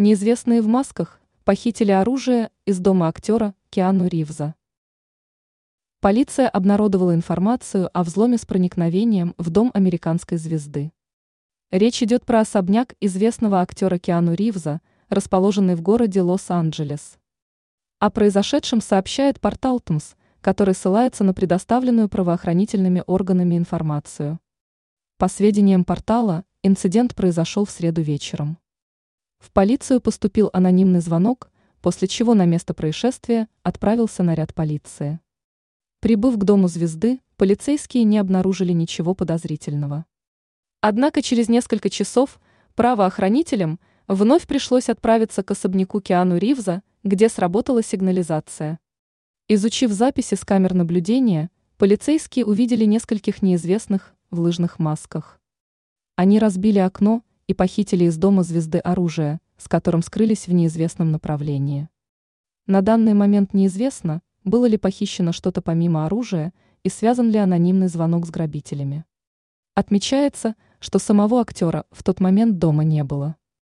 Неизвестные в масках похитили оружие из дома актера Киану Ривза. Полиция обнародовала информацию о взломе с проникновением в дом американской звезды. Речь идет про особняк известного актера Киану Ривза, расположенный в городе Лос-Анджелес. О произошедшем сообщает портал ТМС, который ссылается на предоставленную правоохранительными органами информацию. По сведениям портала, инцидент произошел в среду вечером. В полицию поступил анонимный звонок, после чего на место происшествия отправился наряд полиции. Прибыв к дому звезды, полицейские не обнаружили ничего подозрительного. Однако через несколько часов правоохранителям вновь пришлось отправиться к особняку Киану Ривза, где сработала сигнализация. Изучив записи с камер наблюдения, полицейские увидели нескольких неизвестных в лыжных масках. Они разбили окно и похитили из дома звезды оружие, с которым скрылись в неизвестном направлении. На данный момент неизвестно, было ли похищено что-то помимо оружия и связан ли анонимный звонок с грабителями. Отмечается, что самого актера в тот момент дома не было.